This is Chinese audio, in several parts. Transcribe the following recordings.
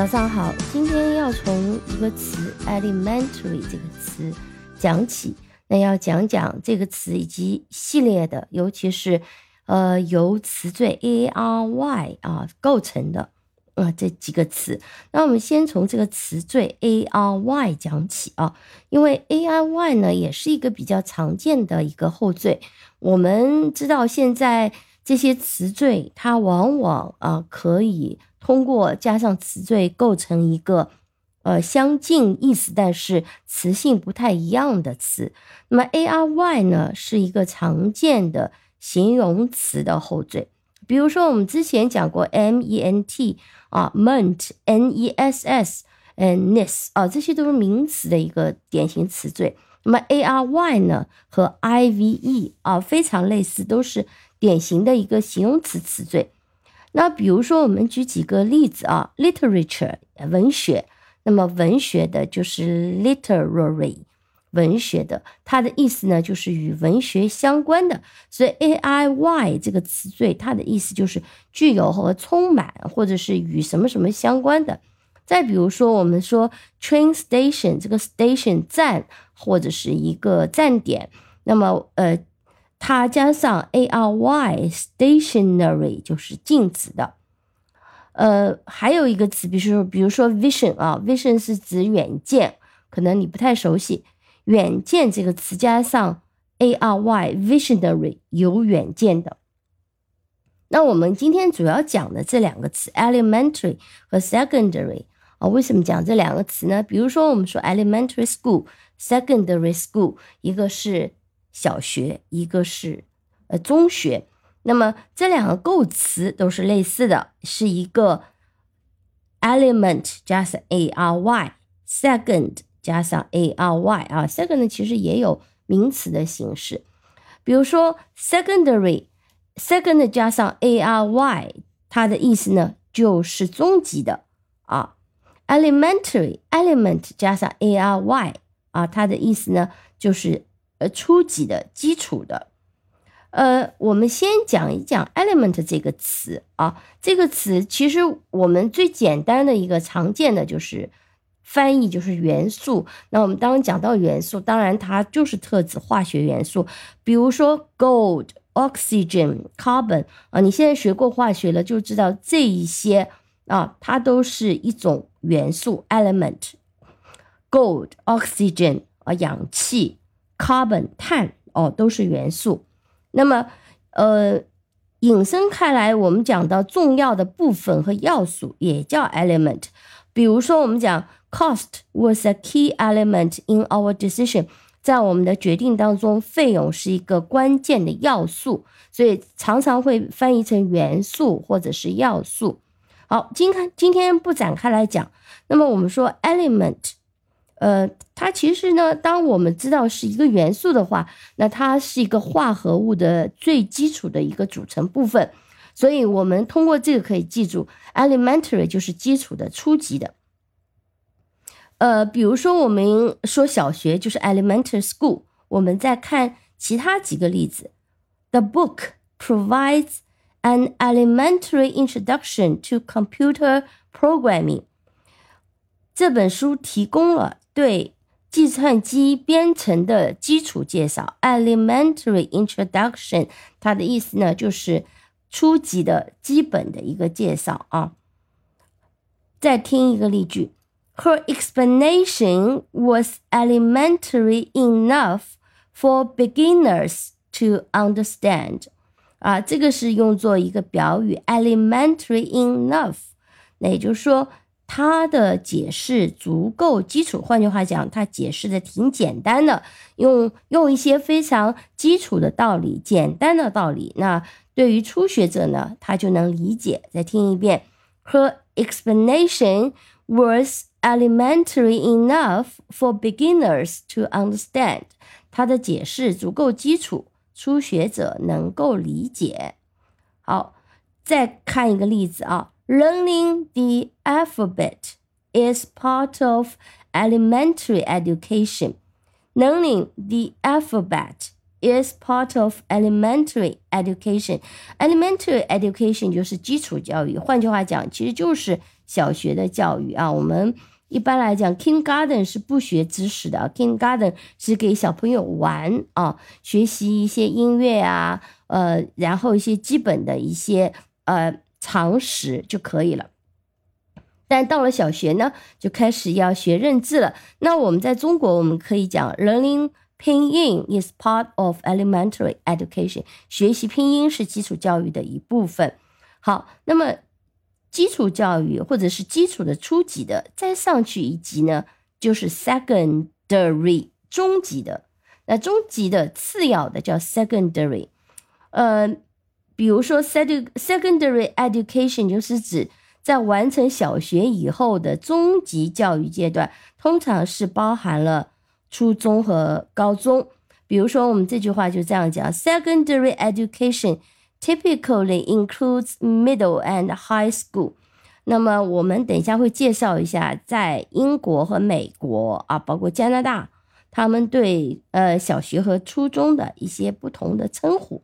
早上好，今天要从一个词 elementary 这个词讲起，那要讲讲这个词以及系列的，尤其是呃由词缀 a r y 啊构成的啊这几个词。那我们先从这个词缀 a r y 讲起啊，因为 a r y 呢也是一个比较常见的一个后缀。我们知道现在这些词缀它往往啊可以。通过加上词缀构成一个，呃，相近意思但是词性不太一样的词。那么 a r y 呢是一个常见的形容词的后缀。比如说我们之前讲过 m e n t 啊，ment n e s s and ness 啊，这些都是名词的一个典型词缀。那么 a r y 呢和 i v e 啊非常类似，都是典型的一个形容词词缀。那比如说，我们举几个例子啊，literature 文学，那么文学的就是 literary 文学的，它的意思呢就是与文学相关的，所以 a i y 这个词缀，它的意思就是具有和充满，或者是与什么什么相关的。再比如说，我们说 train station 这个 station 站或者是一个站点，那么呃。它加上 a r y stationary 就是静止的，呃，还有一个词，比如说，比如说 vision 啊，vision 是指远见，可能你不太熟悉，远见这个词加上 a r y visionary 有远见的。那我们今天主要讲的这两个词 elementary 和 secondary 啊，为什么讲这两个词呢？比如说我们说 elementary school，secondary school，一个是。小学一个是呃中学，那么这两个构词都是类似的，是一个 element 加上 a r y，second 加上 a r y 啊，second 其实也有名词的形式，比如说 secondary，second 加上 a r y，它的意思呢就是中级的。啊，elementary，element 加上 a r y 啊，它的意思呢就是。呃，初级的基础的，呃，我们先讲一讲 element 这个词啊。这个词其实我们最简单的一个常见的就是翻译就是元素。那我们当讲到元素，当然它就是特指化学元素，比如说 gold、oxygen、carbon 啊。你现在学过化学了，就知道这一些啊，它都是一种元素 element。gold、oxygen 啊，氧气。Carbon 碳哦都是元素，那么呃引申开来，我们讲到重要的部分和要素也叫 element。比如说我们讲 cost was a key element in our decision，在我们的决定当中，费用是一个关键的要素，所以常常会翻译成元素或者是要素。好，今看今天不展开来讲，那么我们说 element。呃，它其实呢，当我们知道是一个元素的话，那它是一个化合物的最基础的一个组成部分。所以，我们通过这个可以记住，elementary 就是基础的、初级的。呃，比如说我们说小学就是 elementary school。我们再看其他几个例子，The book provides an elementary introduction to computer programming。这本书提供了。对计算机编程的基础介绍，elementary introduction，它的意思呢就是初级的基本的一个介绍啊。再听一个例句：Her explanation was elementary enough for beginners to understand。啊，这个是用作一个表语，elementary enough，那也就是说。 他的解释足够基础，换句话讲，他解释的挺简单的，用用一些非常基础的道理，简单的道理，那对于初学者呢，他就能理解。再听一遍，Her explanation was elementary enough for beginners to understand。他的解释足够基础，初学者能够理解。好，再看一个例子啊。Learning the alphabet is part of elementary education. Learning the alphabet is part of elementary education. Elementary education 就是基础教育，换句话讲，其实就是小学的教育啊。我们一般来讲，kindergarten 是不学知识的，kindergarten 是给小朋友玩啊，学习一些音乐啊，呃，然后一些基本的一些呃 常识就可以了。但到了小学呢，就开始要学认字了。那我们在中国，我们可以讲，learning 拼音 is part of elementary education，学习拼音是基础教育的一部分。好，那么基础教育或者是基础的初级的，再上去一级呢，就是 secondary 中级的。那中级的次要的叫 secondary，呃，比如说 secondary education 就是指。在完成小学以后的中级教育阶段，通常是包含了初中和高中。比如说，我们这句话就这样讲：Secondary education typically includes middle and high school。那么，我们等一下会介绍一下，在英国和美国啊，包括加拿大，他们对呃小学和初中的一些不同的称呼。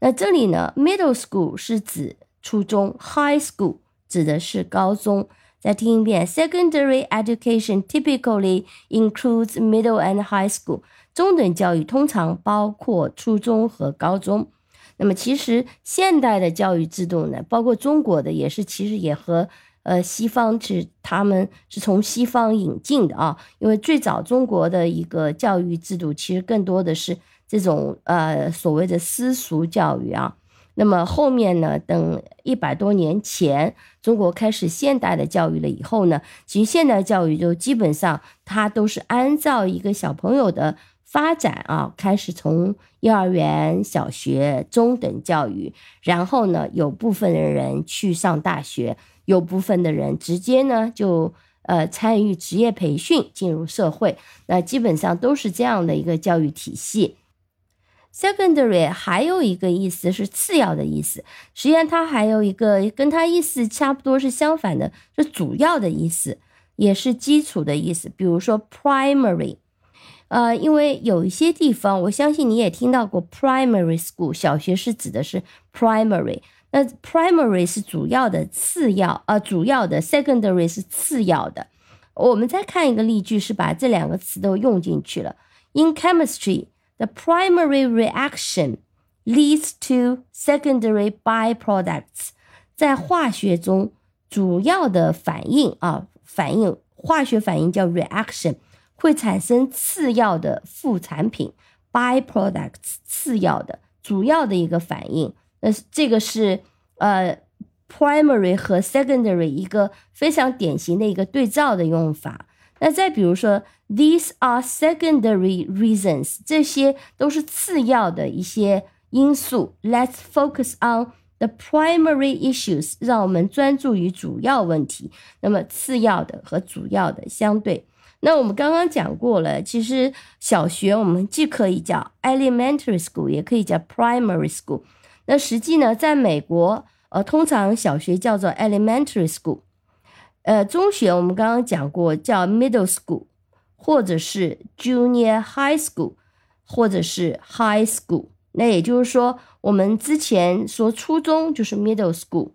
那这里呢，middle school 是指初中，high school。指的是高中。再听一遍，Secondary education typically includes middle and high school。中等教育通常包括初中和高中。那么，其实现代的教育制度呢，包括中国的，也是其实也和呃西方是他们是从西方引进的啊。因为最早中国的一个教育制度，其实更多的是这种呃所谓的私塾教育啊。那么后面呢？等一百多年前，中国开始现代的教育了以后呢，其实现代教育就基本上它都是按照一个小朋友的发展啊，开始从幼儿园、小学、中等教育，然后呢，有部分的人去上大学，有部分的人直接呢就呃参与职业培训，进入社会，那基本上都是这样的一个教育体系。Secondary 还有一个意思是次要的意思，实际上它还有一个跟它意思差不多是相反的，是主要的意思，也是基础的意思。比如说 primary，呃，因为有一些地方，我相信你也听到过 primary school，小学是指的是 primary，那 primary 是主要的，次要呃主要的 secondary 是次要的。我们再看一个例句，是把这两个词都用进去了。In chemistry。The primary reaction leads to secondary byproducts。在化学中，主要的反应啊，反应化学反应叫 reaction，会产生次要的副产品 byproducts。次要的，主要的一个反应。那这个是呃 primary 和 secondary 一个非常典型的一个对照的用法。那再比如说，these are secondary reasons，这些都是次要的一些因素。Let's focus on the primary issues，让我们专注于主要问题。那么次要的和主要的相对。那我们刚刚讲过了，其实小学我们既可以叫 elementary school，也可以叫 primary school。那实际呢，在美国，呃，通常小学叫做 elementary school。呃，中学我们刚刚讲过，叫 middle school，或者是 junior high school，或者是 high school。那也就是说，我们之前说初中就是 middle school，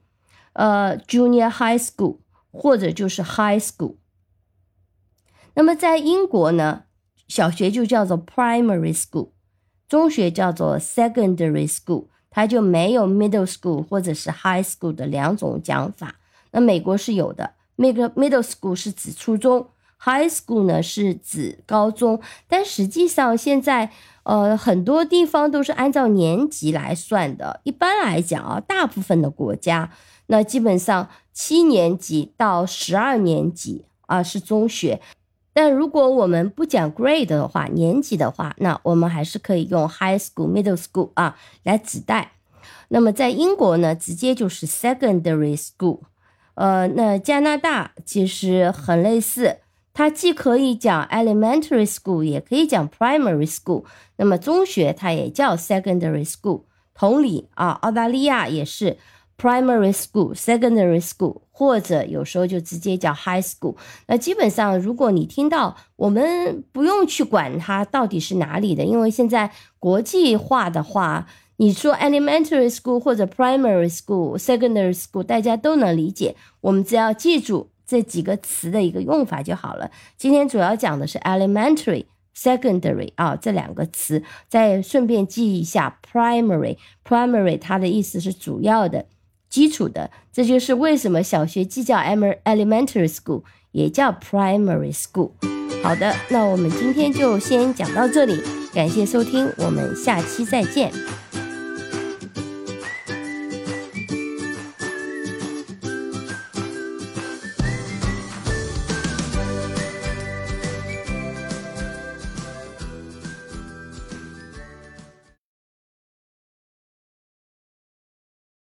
呃，junior high school，或者就是 high school。那么在英国呢，小学就叫做 primary school，中学叫做 secondary school，它就没有 middle school 或者是 high school 的两种讲法。那美国是有的。middle middle school 是指初中，high school 呢是指高中，但实际上现在呃很多地方都是按照年级来算的。一般来讲啊，大部分的国家那基本上七年级到十二年级啊是中学，但如果我们不讲 grade 的话，年级的话，那我们还是可以用 high school、middle school 啊来指代。那么在英国呢，直接就是 secondary school。呃，那加拿大其实很类似，它既可以讲 elementary school，也可以讲 primary school。那么中学它也叫 secondary school。同理啊，澳大利亚也是 primary school、secondary school，或者有时候就直接叫 high school。那基本上，如果你听到，我们不用去管它到底是哪里的，因为现在国际化的话，你说 elementary school 或者 primary school、secondary school，大家都能理解。我们只要记住这几个词的一个用法就好了。今天主要讲的是 elementary。secondary 啊，这两个词，再顺便记一下 primary。primary 它的意思是主要的、基础的，这就是为什么小学既叫 elementary school，也叫 primary school。好的，那我们今天就先讲到这里，感谢收听，我们下期再见。